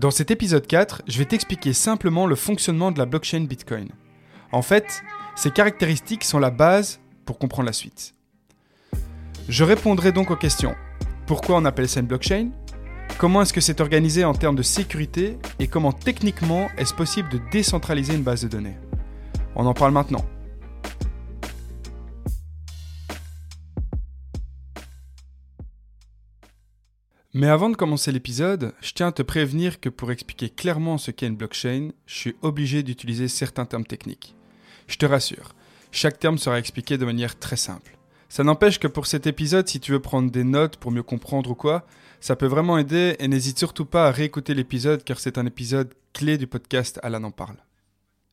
Dans cet épisode 4, je vais t'expliquer simplement le fonctionnement de la blockchain Bitcoin. En fait, ces caractéristiques sont la base pour comprendre la suite. Je répondrai donc aux questions. Pourquoi on appelle ça une blockchain? Comment est-ce que c'est organisé en termes de sécurité? Et comment techniquement est-ce possible de décentraliser une base de données? On en parle maintenant. Mais avant de commencer l'épisode, je tiens à te prévenir que pour expliquer clairement ce qu'est une blockchain, je suis obligé d'utiliser certains termes techniques. Je te rassure, chaque terme sera expliqué de manière très simple. Ça n'empêche que pour cet épisode, si tu veux prendre des notes pour mieux comprendre ou quoi, ça peut vraiment aider et n'hésite surtout pas à réécouter l'épisode car c'est un épisode clé du podcast Alan en parle.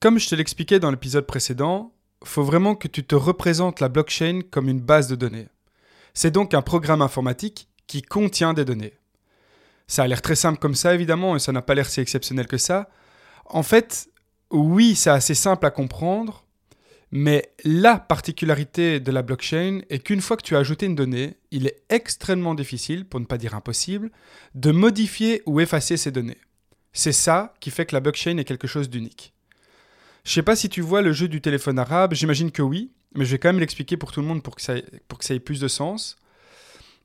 Comme je te l'expliquais dans l'épisode précédent, faut vraiment que tu te représentes la blockchain comme une base de données. C'est donc un programme informatique qui contient des données. Ça a l'air très simple comme ça évidemment et ça n'a pas l'air si exceptionnel que ça. En fait, oui, c'est assez simple à comprendre, mais la particularité de la blockchain est qu'une fois que tu as ajouté une donnée, il est extrêmement difficile, pour ne pas dire impossible, de modifier ou effacer ces données. C'est ça qui fait que la blockchain est quelque chose d'unique. Je sais pas si tu vois le jeu du téléphone arabe, j'imagine que oui, mais je vais quand même l'expliquer pour tout le monde pour que, ça ait, plus de sens.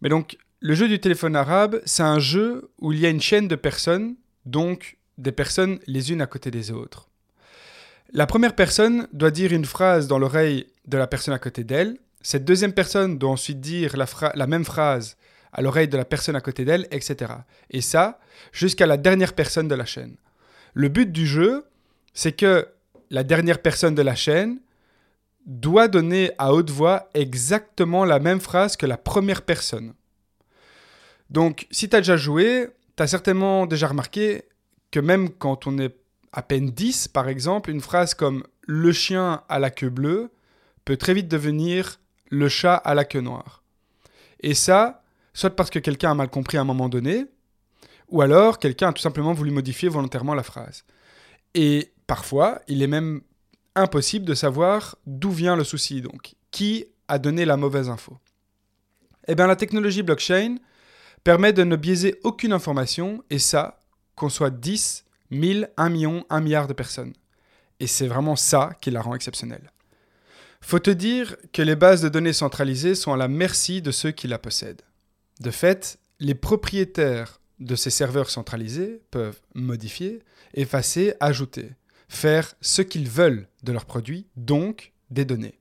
Mais donc, le jeu du téléphone arabe, c'est un jeu où il y a une chaîne de personnes, donc des personnes les unes à côté des autres. La première personne doit dire une phrase dans l'oreille de la personne à côté d'elle. Cette deuxième personne doit ensuite dire la même phrase à l'oreille de la personne à côté d'elle, etc. Et ça, jusqu'à la dernière personne de la chaîne. Le but du jeu, c'est que la dernière personne de la chaîne doit donner à haute voix exactement la même phrase que la première personne. Donc, si tu as déjà joué, tu as certainement déjà remarqué que même quand on est à peine 10, par exemple, une phrase comme le chien à la queue bleue peut très vite devenir le chat à la queue noire. Et ça, soit parce que quelqu'un a mal compris à un moment donné, ou alors quelqu'un a tout simplement voulu modifier volontairement la phrase. Et parfois, il est même impossible de savoir d'où vient le souci, donc qui a donné la mauvaise info? Eh bien, la technologie blockchain permet de ne biaiser aucune information, et ça, qu'on soit 10, 1000, 1 million, 1 milliard de personnes. Et c'est vraiment ça qui la rend exceptionnelle. Faut te dire que les bases de données centralisées sont à la merci de ceux qui la possèdent. De fait, les propriétaires de ces serveurs centralisés peuvent modifier, effacer, ajouter faire ce qu'ils veulent de leurs produits, donc des données.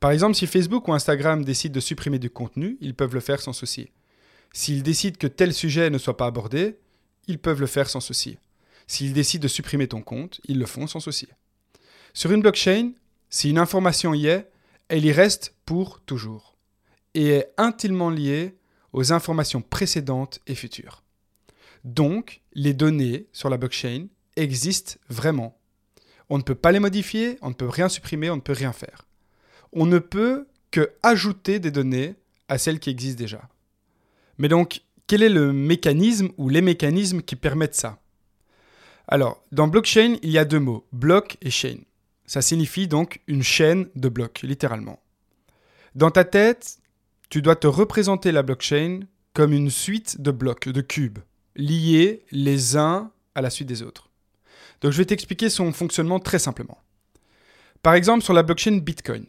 Par exemple, si Facebook ou Instagram décident de supprimer du contenu, ils peuvent le faire sans souci. S'ils décident que tel sujet ne soit pas abordé, ils peuvent le faire sans souci. S'ils décident de supprimer ton compte, ils le font sans souci. Sur une blockchain, si une information y est, elle y reste pour toujours et est intimement liée aux informations précédentes et futures. Donc, les données sur la blockchain existent vraiment on ne peut pas les modifier, on ne peut rien supprimer, on ne peut rien faire. On ne peut que ajouter des données à celles qui existent déjà. Mais donc, quel est le mécanisme ou les mécanismes qui permettent ça? Alors, dans blockchain, il y a deux mots, block et chain. Ça signifie donc une chaîne de blocs, littéralement. Dans ta tête, tu dois te représenter la blockchain comme une suite de blocs, de cubes, liés les uns à la suite des autres. Donc je vais t'expliquer son fonctionnement très simplement. Par exemple, sur la blockchain Bitcoin,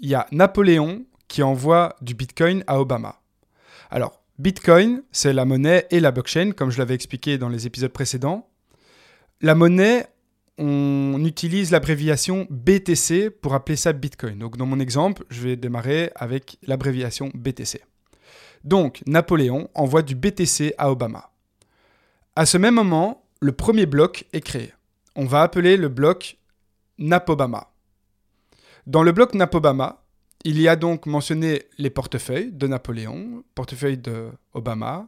il y a Napoléon qui envoie du Bitcoin à Obama. Alors, Bitcoin, c'est la monnaie et la blockchain, comme je l'avais expliqué dans les épisodes précédents. La monnaie, on utilise l'abréviation BTC pour appeler ça Bitcoin. Donc dans mon exemple, je vais démarrer avec l'abréviation BTC. Donc Napoléon envoie du BTC à Obama. À ce même moment, le premier bloc est créé. On va appeler le bloc Napobama. Dans le bloc Napobama, il y a donc mentionné les portefeuilles de Napoléon, portefeuille de Obama,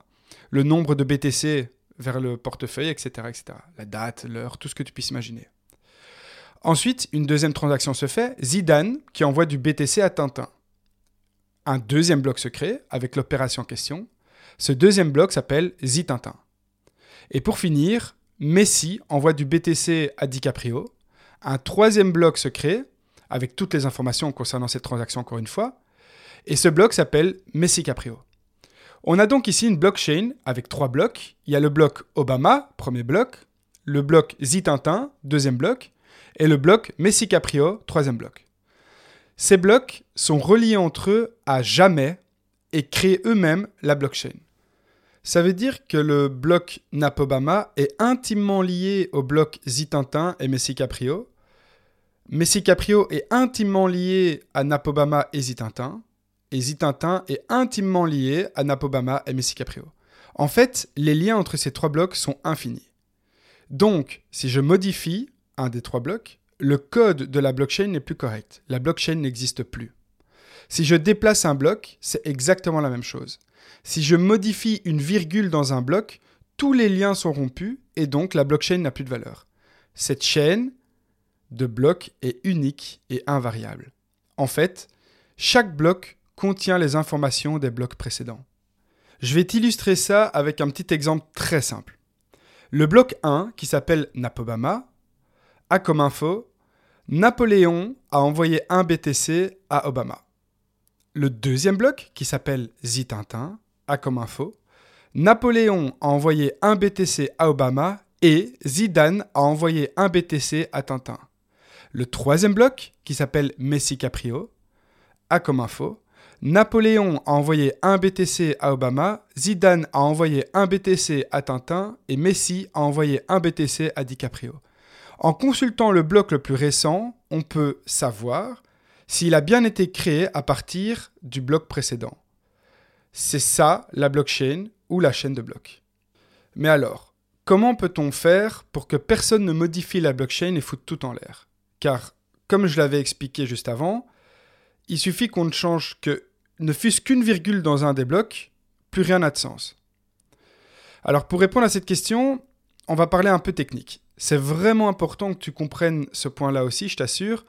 le nombre de BTC vers le portefeuille, etc., etc. La date, l'heure, tout ce que tu puisses imaginer. Ensuite, une deuxième transaction se fait, Zidane qui envoie du BTC à Tintin. Un deuxième bloc se crée avec l'opération en question. Ce deuxième bloc s'appelle Zitintin. Et pour finir, Messi envoie du BTC à DiCaprio. Un troisième bloc se crée avec toutes les informations concernant cette transaction encore une fois. Et ce bloc s'appelle Messi Caprio. On a donc ici une blockchain avec trois blocs. Il y a le bloc Obama, premier bloc, le bloc Zitintin, deuxième bloc, et le bloc Messi Caprio, troisième bloc. Ces blocs sont reliés entre eux à jamais et créent eux-mêmes la blockchain. Ça veut dire que le bloc Napobama est intimement lié au bloc Zitintin et Messi Caprio. Messi Caprio est intimement lié à Napobama et Zitintin. Et Zitintin est intimement lié à Napobama et Messi Caprio. En fait, les liens entre ces trois blocs sont infinis. Donc, si je modifie un des trois blocs, le code de la blockchain n'est plus correct. La blockchain n'existe plus. Si je déplace un bloc, c'est exactement la même chose. Si je modifie une virgule dans un bloc, tous les liens sont rompus et donc la blockchain n'a plus de valeur. Cette chaîne de blocs est unique et invariable. En fait, chaque bloc contient les informations des blocs précédents. Je vais t'illustrer ça avec un petit exemple très simple. Le bloc 1, qui s'appelle Napobama, a comme info Napoléon a envoyé un BTC à Obama. Le deuxième bloc, qui s'appelle Zitintin, a comme info Napoléon a envoyé un BTC à Obama et Zidane a envoyé un BTC à Tintin. Le troisième bloc, qui s'appelle Messi Caprio, a comme info Napoléon a envoyé un BTC à Obama, Zidane a envoyé un BTC à Tintin et Messi a envoyé un BTC à DiCaprio. En consultant le bloc le plus récent, on peut savoir s'il a bien été créé à partir du bloc précédent. C'est ça la blockchain ou la chaîne de blocs. Mais alors, comment peut-on faire pour que personne ne modifie la blockchain et foute tout en l'air? Car, comme je l'avais expliqué juste avant, il suffit qu'on ne change que ne fût-ce qu'une virgule dans un des blocs, plus rien n'a de sens. Alors pour répondre à cette question, on va parler un peu technique. C'est vraiment important que tu comprennes ce point-là aussi, je t'assure.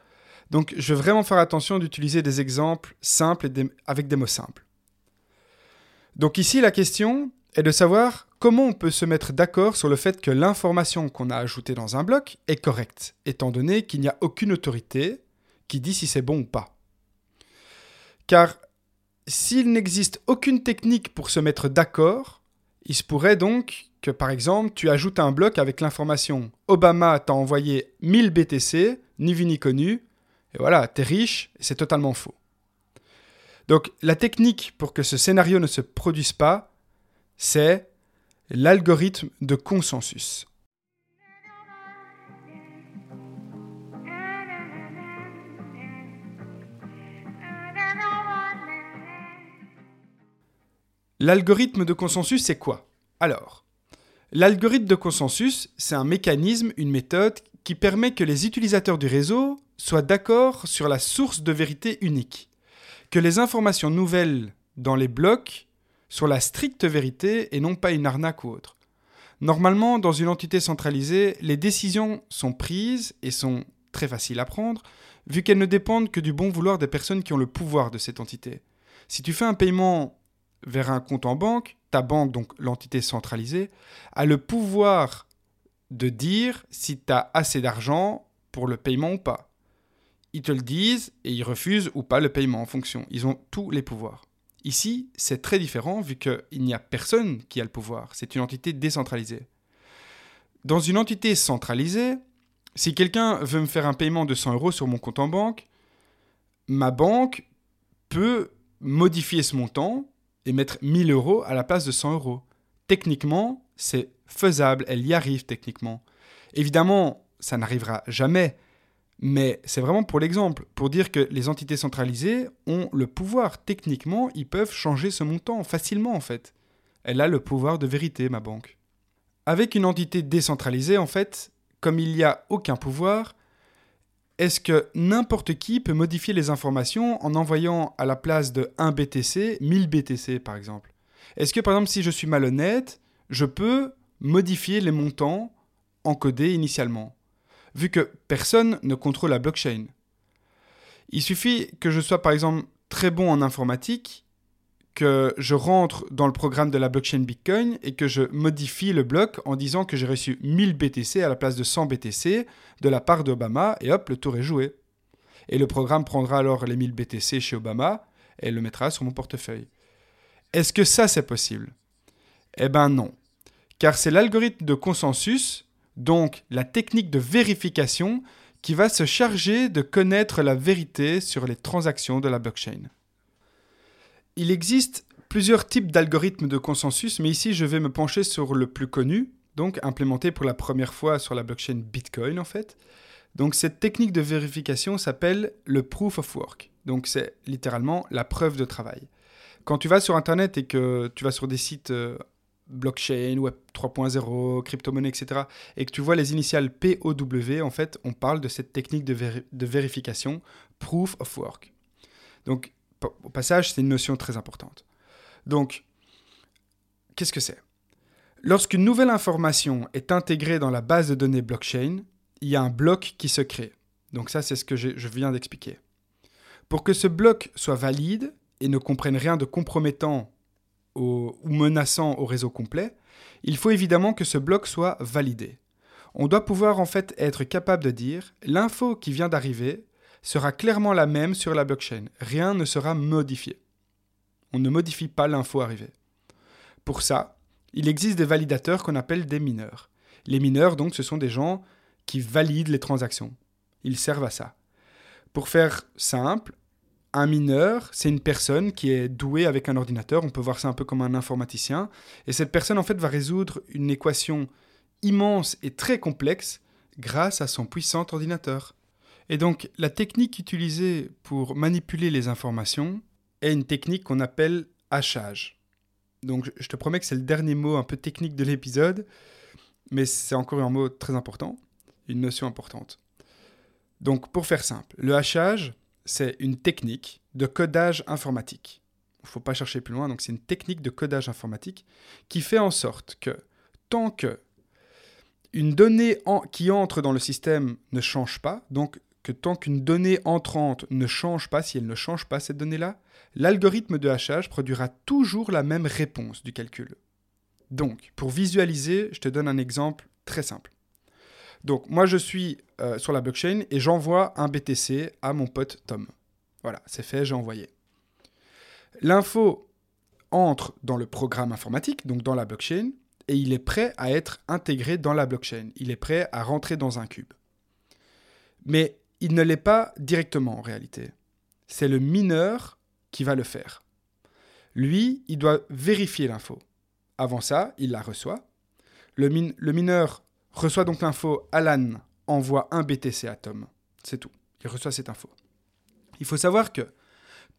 Donc je vais vraiment faire attention d'utiliser des exemples simples et avec des mots simples. Donc ici, la question est de savoir comment on peut se mettre d'accord sur le fait que l'information qu'on a ajoutée dans un bloc est correcte, étant donné qu'il n'y a aucune autorité qui dit si c'est bon ou pas. Car s'il n'existe aucune technique pour se mettre d'accord, il se pourrait donc que par exemple tu ajoutes un bloc avec l'information Obama t'a envoyé 1000 BTC, ni vu ni connu, et voilà, t'es riche, c'est totalement faux. Donc la technique pour que ce scénario ne se produise pas, c'est l'algorithme de consensus. L'algorithme de consensus, c'est quoi? Alors, l'algorithme de consensus, c'est un mécanisme, une méthode qui permet que les utilisateurs du réseau soient d'accord sur la source de vérité unique, que les informations nouvelles dans les blocs soient la stricte vérité et non pas une arnaque ou autre. Normalement, dans une entité centralisée, les décisions sont prises et sont très faciles à prendre, vu qu'elles ne dépendent que du bon vouloir des personnes qui ont le pouvoir de cette entité. Si tu fais un paiement vers un compte en banque, ta banque, donc l'entité centralisée, a le pouvoir de dire si tu as assez d'argent pour le paiement ou pas. Ils te le disent et ils refusent ou pas le paiement en fonction. Ils ont tous les pouvoirs. Ici, c'est très différent vu qu'il n'y a personne qui a le pouvoir. C'est une entité décentralisée. Dans une entité centralisée, si quelqu'un veut me faire un paiement de 100 euros sur mon compte en banque, ma banque peut modifier ce montant et mettre 1000 euros à la place de 100 euros. Techniquement, c'est faisable, elle y arrive techniquement. Évidemment, ça n'arrivera jamais, mais c'est vraiment pour l'exemple, pour dire que les entités centralisées ont le pouvoir. Techniquement, ils peuvent changer ce montant facilement en fait. Elle a le pouvoir de vérité, ma banque. Avec une entité décentralisée, en fait, comme il n'y a aucun pouvoir, est-ce que n'importe qui peut modifier les informations en envoyant à la place de 1 BTC 1000 BTC par exemple? Est-ce que par exemple si je suis malhonnête, je peux modifier les montants encodés initialement, vu que personne ne contrôle la blockchain. Il suffit que je sois par exemple très bon en informatique, que je rentre dans le programme de la blockchain Bitcoin et que je modifie le bloc en disant que j'ai reçu 1000 BTC à la place de 100 BTC de la part d'Obama et hop, le tour est joué. Et le programme prendra alors les 1000 BTC chez Obama et le mettra sur mon portefeuille. Est-ce que ça c'est possible? Eh ben non. Car c'est l'algorithme de consensus, donc la technique de vérification, qui va se charger de connaître la vérité sur les transactions de la blockchain. Il existe plusieurs types d'algorithmes de consensus, mais ici je vais me pencher sur le plus connu, donc implémenté pour la première fois sur la blockchain Bitcoin en fait. Donc cette technique de vérification s'appelle le proof of work. Donc c'est littéralement la preuve de travail. Quand tu vas sur Internet et que tu vas sur des sites euh, blockchain, web 3.0, crypto-monnaie, etc., et que tu vois les initiales POW, en fait, on parle de cette technique de, de vérification, proof of work. Donc, au passage, c'est une notion très importante. Donc, qu'est-ce que c'est? Lorsqu'une nouvelle information est intégrée dans la base de données blockchain, il y a un bloc qui se crée. Donc ça, c'est ce que je viens d'expliquer. Pour que ce bloc soit valide et ne comprenne rien de compromettant ou menaçant au réseau complet, il faut évidemment que ce bloc soit validé. On doit pouvoir en fait être capable de dire l'info qui vient d'arriver sera clairement la même sur la blockchain. Rien ne sera modifié. On ne modifie pas l'info arrivée. Pour ça, il existe des validateurs qu'on appelle des mineurs. Les mineurs, donc, ce sont des gens qui valident les transactions. Ils servent à ça. Pour faire simple, un mineur, c'est une personne qui est douée avec un ordinateur, on peut voir ça un peu comme un informaticien, et cette personne en fait va résoudre une équation immense et très complexe grâce à son puissant ordinateur. Et donc la technique utilisée pour manipuler les informations est une technique qu'on appelle hachage. Donc je te promets que c'est le dernier mot un peu technique de l'épisode, mais c'est encore un mot très important, une notion importante. Donc pour faire simple, le hachage, c'est une technique de codage informatique. Il ne faut pas chercher plus loin, donc c'est une technique de codage informatique qui fait en sorte que tant que une donnée qui entre dans le système ne change pas, donc que tant qu'une donnée entrante ne change pas, si elle ne change pas cette donnée-là, l'algorithme de hachage produira toujours la même réponse du calcul. Donc, pour visualiser, je te donne un exemple très simple. Donc moi je suis euh, sur la blockchain et j'envoie un BTC à mon pote Tom. Voilà, c'est fait, j'ai envoyé. L'info entre dans le programme informatique, donc dans la blockchain, et il est prêt à être intégré dans la blockchain. Il est prêt à rentrer dans un cube. Mais il ne l'est pas directement en réalité. C'est le mineur qui va le faire. Lui, il doit vérifier l'info. Avant ça, il la reçoit. Le, le mineur reçoit donc l'info Alan envoie un BTC à Tom. C'est tout. Il reçoit cette info. Il faut savoir que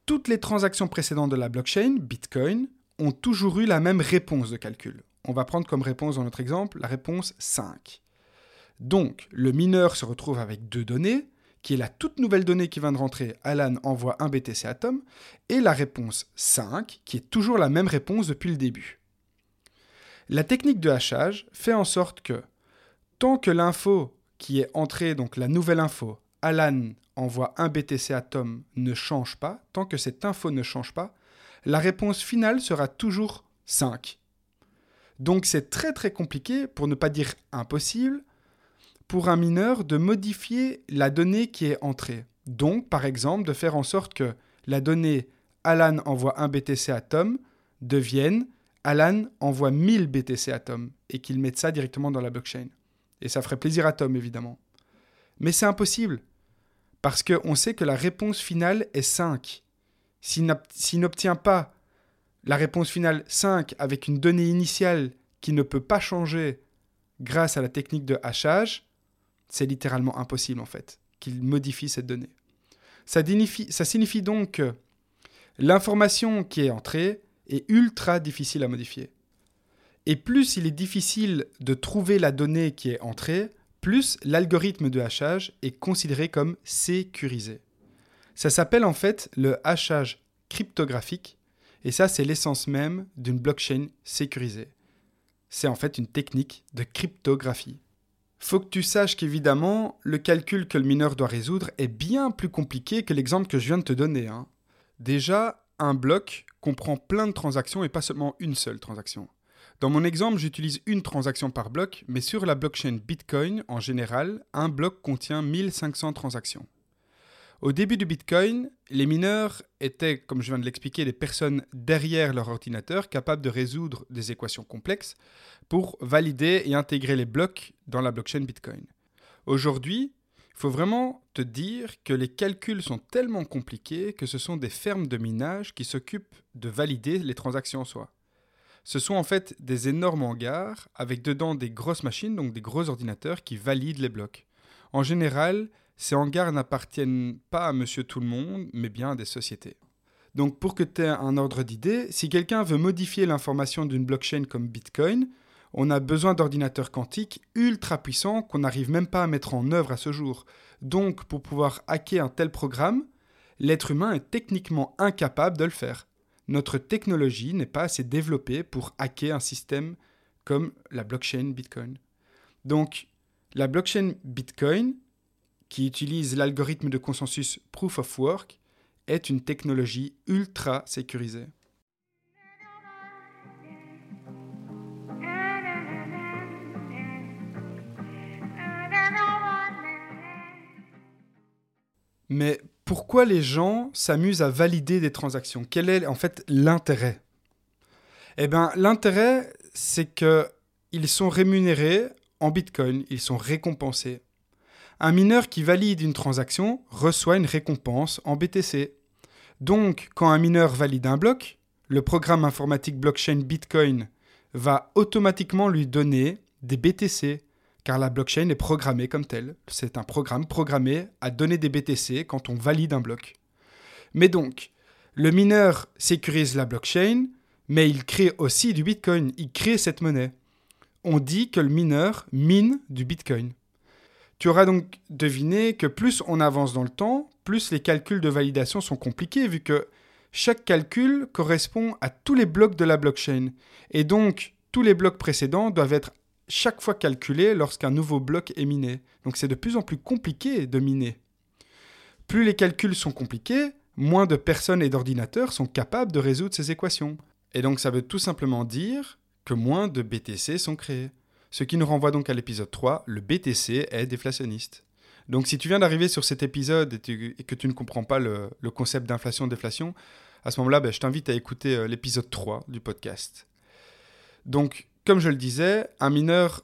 toutes les transactions précédentes de la blockchain, Bitcoin, ont toujours eu la même réponse de calcul. On va prendre comme réponse dans notre exemple la réponse 5. Donc, le mineur se retrouve avec deux données, qui est la toute nouvelle donnée qui vient de rentrer, Alan envoie un BTC à Tom, et la réponse 5, qui est toujours la même réponse depuis le début. La technique de hachage fait en sorte que tant que l'info qui est entrée, donc la nouvelle info, Alan envoie un BTC à Tom, ne change pas, tant que cette info ne change pas, la réponse finale sera toujours 5. Donc c'est très très compliqué, pour ne pas dire impossible, pour un mineur de modifier la donnée qui est entrée. Donc par exemple de faire en sorte que la donnée Alan envoie un BTC à Tom devienne Alan envoie 1000 BTC à Tom et qu'il mette ça directement dans la blockchain. Et ça ferait plaisir à Tom, évidemment. Mais c'est impossible. Parce qu'on sait que la réponse finale est 5. S'il n'obtient pas la réponse finale 5 avec une donnée initiale qui ne peut pas changer grâce à la technique de hachage, c'est littéralement impossible en fait qu'il modifie cette donnée. Ça, ça signifie donc que l'information qui est entrée est ultra difficile à modifier. Et plus il est difficile de trouver la donnée qui est entrée, plus l'algorithme de hachage est considéré comme sécurisé. Ça s'appelle en fait le hachage cryptographique, et ça c'est l'essence même d'une blockchain sécurisée. c'est en fait une technique de cryptographie. Faut que tu saches qu'évidemment, le calcul que le mineur doit résoudre est bien plus compliqué que l'exemple que je viens de te donner. Hein. Déjà, un bloc comprend plein de transactions et pas seulement une seule transaction. Dans mon exemple, j'utilise une transaction par bloc, mais sur la blockchain Bitcoin, en général, un bloc contient 1500 transactions. Au début du Bitcoin, les mineurs étaient, comme je viens de l'expliquer, des personnes derrière leur ordinateur capables de résoudre des équations complexes pour valider et intégrer les blocs dans la blockchain Bitcoin. Aujourd'hui, il faut vraiment te dire que les calculs sont tellement compliqués que ce sont des fermes de minage qui s'occupent de valider les transactions en soi. Ce sont en fait des énormes hangars avec dedans des grosses machines, donc des gros ordinateurs qui valident les blocs. En général, ces hangars n'appartiennent pas à monsieur tout le monde, mais bien à des sociétés. Donc pour que tu aies un ordre d'idée, si quelqu'un veut modifier l'information d'une blockchain comme Bitcoin, on a besoin d'ordinateurs quantiques ultra puissants qu'on n'arrive même pas à mettre en œuvre à ce jour. Donc pour pouvoir hacker un tel programme, l'être humain est techniquement incapable de le faire. Notre technologie n'est pas assez développée pour hacker un système comme la blockchain Bitcoin. Donc la blockchain Bitcoin qui utilise l'algorithme de consensus Proof of Work, est une technologie ultra sécurisée. Mais pourquoi les gens s'amusent à valider des transactions? Quel est en fait l'intérêt? Eh bien, l'intérêt, c'est qu'ils sont rémunérés en Bitcoin, ils sont récompensés. Un mineur qui valide une transaction reçoit une récompense en BTC. Donc, quand un mineur valide un bloc, le programme informatique blockchain Bitcoin va automatiquement lui donner des BTC, car la blockchain est programmée comme telle. C'est un programme programmé à donner des BTC quand on valide un bloc. Mais donc, le mineur sécurise la blockchain, mais il crée aussi du Bitcoin, il crée cette monnaie. On dit que le mineur mine du Bitcoin. Tu auras donc deviné que plus on avance dans le temps, plus les calculs de validation sont compliqués vu que chaque calcul correspond à tous les blocs de la blockchain. Et donc, tous les blocs précédents doivent être chaque fois calculés lorsqu'un nouveau bloc est miné. Donc c'est de plus en plus compliqué de miner. Plus les calculs sont compliqués, moins de personnes et d'ordinateurs sont capables de résoudre ces équations. Et donc ça veut tout simplement dire que moins de BTC sont créés. Ce qui nous renvoie donc à l'épisode 3, le BTC est déflationniste. Donc si tu viens d'arriver sur cet épisode et, que tu ne comprends pas le, concept d'inflation-déflation, à ce moment-là, ben, je t'invite à écouter euh, l'épisode 3 du podcast. Donc, comme je le disais, un mineur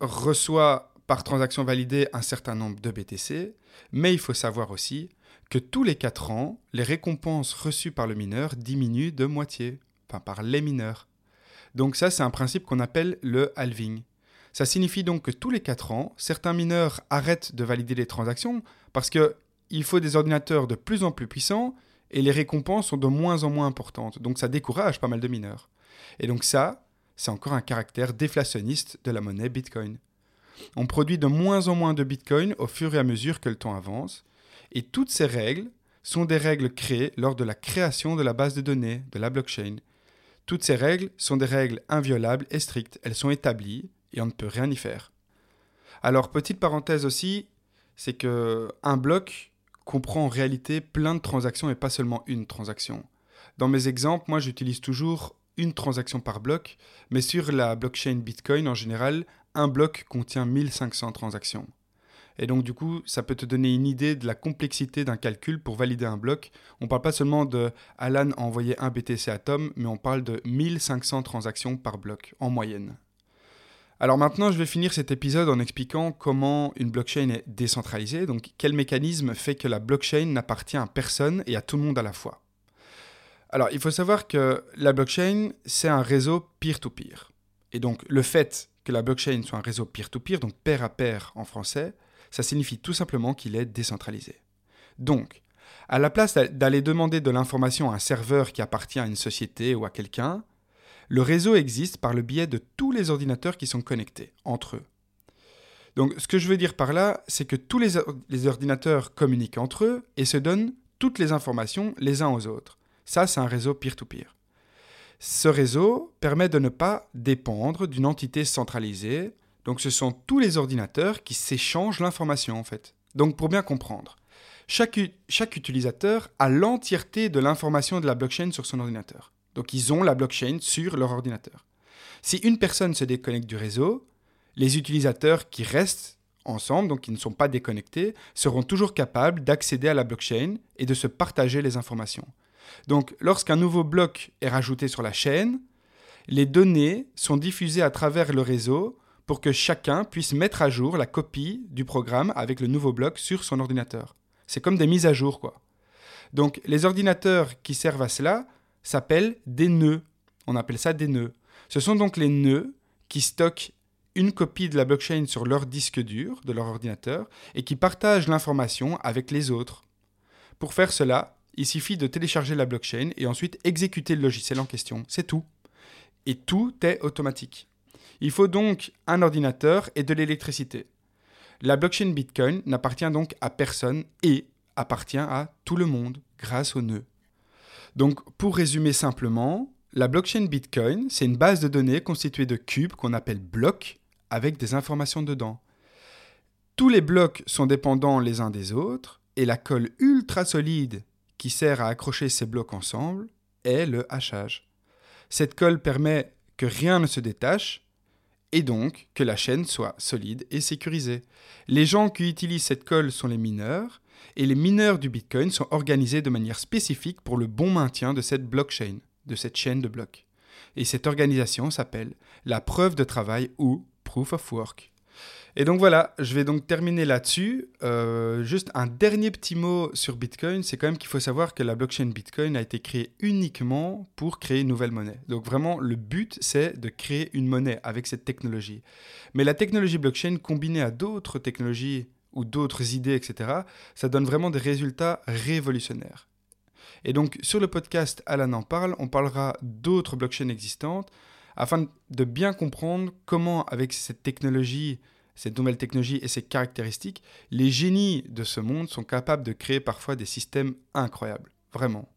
reçoit par transaction validée un certain nombre de BTC, mais il faut savoir aussi que tous les 4 ans, les récompenses reçues par le mineur diminuent de moitié, enfin par les mineurs. Donc ça, c'est un principe qu'on appelle le halving. Ça signifie donc que tous les 4 ans, certains mineurs arrêtent de valider les transactions parce qu'il faut des ordinateurs de plus en plus puissants et les récompenses sont de moins en moins importantes. Donc ça décourage pas mal de mineurs. Et donc ça, c'est encore un caractère déflationniste de la monnaie Bitcoin. On produit de moins en moins de Bitcoin au fur et à mesure que le temps avance. Et toutes ces règles sont des règles créées lors de la création de la base de données, de la blockchain. Toutes ces règles sont des règles inviolables et strictes. Elles sont établies et on ne peut rien y faire. Alors, petite parenthèse aussi, c'est que un bloc comprend en réalité plein de transactions et pas seulement une transaction. Dans mes exemples, moi j'utilise toujours une transaction par bloc, mais sur la blockchain Bitcoin en général, un bloc contient 1500 transactions. Et donc, du coup, ça peut te donner une idée de la complexité d'un calcul pour valider un bloc. On ne parle pas seulement de Alan a envoyé un BTC à Tom, mais on parle de 1500 transactions par bloc en moyenne. Alors maintenant, je vais finir cet épisode en expliquant comment une blockchain est décentralisée, donc quel mécanisme fait que la blockchain n'appartient à personne et à tout le monde à la fois? Alors, il faut savoir que la blockchain, c'est un réseau peer-to-peer. Et donc, le fait que la blockchain soit un réseau peer-to-peer, -peer, donc pair à pair en français, ça signifie tout simplement qu'il est décentralisé. Donc, à la place d'aller demander de l'information à un serveur qui appartient à une société ou à quelqu'un, le réseau existe par le biais de tous les ordinateurs qui sont connectés entre eux. Donc ce que je veux dire par là, c'est que tous les, les, ordinateurs communiquent entre eux et se donnent toutes les informations les uns aux autres. Ça, c'est un réseau peer-to-peer. Ce réseau permet de ne pas dépendre d'une entité centralisée. Donc ce sont tous les ordinateurs qui s'échangent l'information en fait. Donc pour bien comprendre, chaque, utilisateur a l'entièreté de l'information de la blockchain sur son ordinateur. Donc ils ont la blockchain sur leur ordinateur. Si une personne se déconnecte du réseau, les utilisateurs qui restent ensemble, donc qui ne sont pas déconnectés, seront toujours capables d'accéder à la blockchain et de se partager les informations. Donc lorsqu'un nouveau bloc est rajouté sur la chaîne, les données sont diffusées à travers le réseau pour que chacun puisse mettre à jour la copie du programme avec le nouveau bloc sur son ordinateur. C'est comme des mises à jour, quoi. Donc les ordinateurs qui servent à cela s'appellent des nœuds. On appelle ça des nœuds. Ce sont donc les nœuds qui stockent une copie de la blockchain sur leur disque dur de leur ordinateur et qui partagent l'information avec les autres. Pour faire cela, il suffit de télécharger la blockchain et ensuite exécuter le logiciel en question. C'est tout. Et tout est automatique. Il faut donc un ordinateur et de l'électricité. La blockchain Bitcoin n'appartient donc à personne et appartient à tout le monde grâce aux nœuds. Donc pour résumer simplement, la blockchain Bitcoin, c'est une base de données constituée de cubes qu'on appelle blocs avec des informations dedans. Tous les blocs sont dépendants les uns des autres et la colle ultra solide qui sert à accrocher ces blocs ensemble est le hachage. Cette colle permet que rien ne se détache et donc que la chaîne soit solide et sécurisée. Les gens qui utilisent cette colle sont les mineurs et les mineurs du Bitcoin sont organisés de manière spécifique pour le bon maintien de cette blockchain, de cette chaîne de blocs. Et cette organisation s'appelle la preuve de travail ou proof of work. Et donc voilà, je vais donc terminer là-dessus. Euh, juste un dernier petit mot sur Bitcoin, c'est quand même qu'il faut savoir que la blockchain Bitcoin a été créée uniquement pour créer une nouvelle monnaie. Donc vraiment, le but, c'est de créer une monnaie avec cette technologie. Mais la technologie blockchain combinée à d'autres technologies ou d'autres idées, etc., ça donne vraiment des résultats révolutionnaires. Et donc sur le podcast Alan en parle, on parlera d'autres blockchains existantes afin de bien comprendre comment avec cette technologie cette nouvelle technologie et ses caractéristiques, les génies de ce monde sont capables de créer parfois des systèmes incroyables. Vraiment.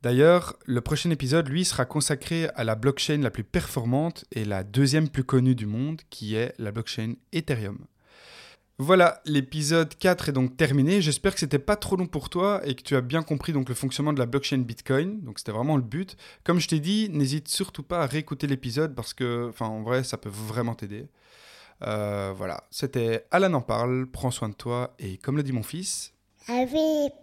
D'ailleurs, le prochain épisode, lui, sera consacré à la blockchain la plus performante et la deuxième plus connue du monde, qui est la blockchain Ethereum. Voilà, l'épisode 4 est donc terminé. J'espère que c'était pas trop long pour toi et que tu as bien compris donc le fonctionnement de la blockchain Bitcoin. Donc c'était vraiment le but. Comme je t'ai dit, n'hésite surtout pas à réécouter l'épisode parce que, en vrai, ça peut vraiment t'aider. Euh, voilà, c'était Alan en parle, prends soin de toi et comme le dit mon fils... Avec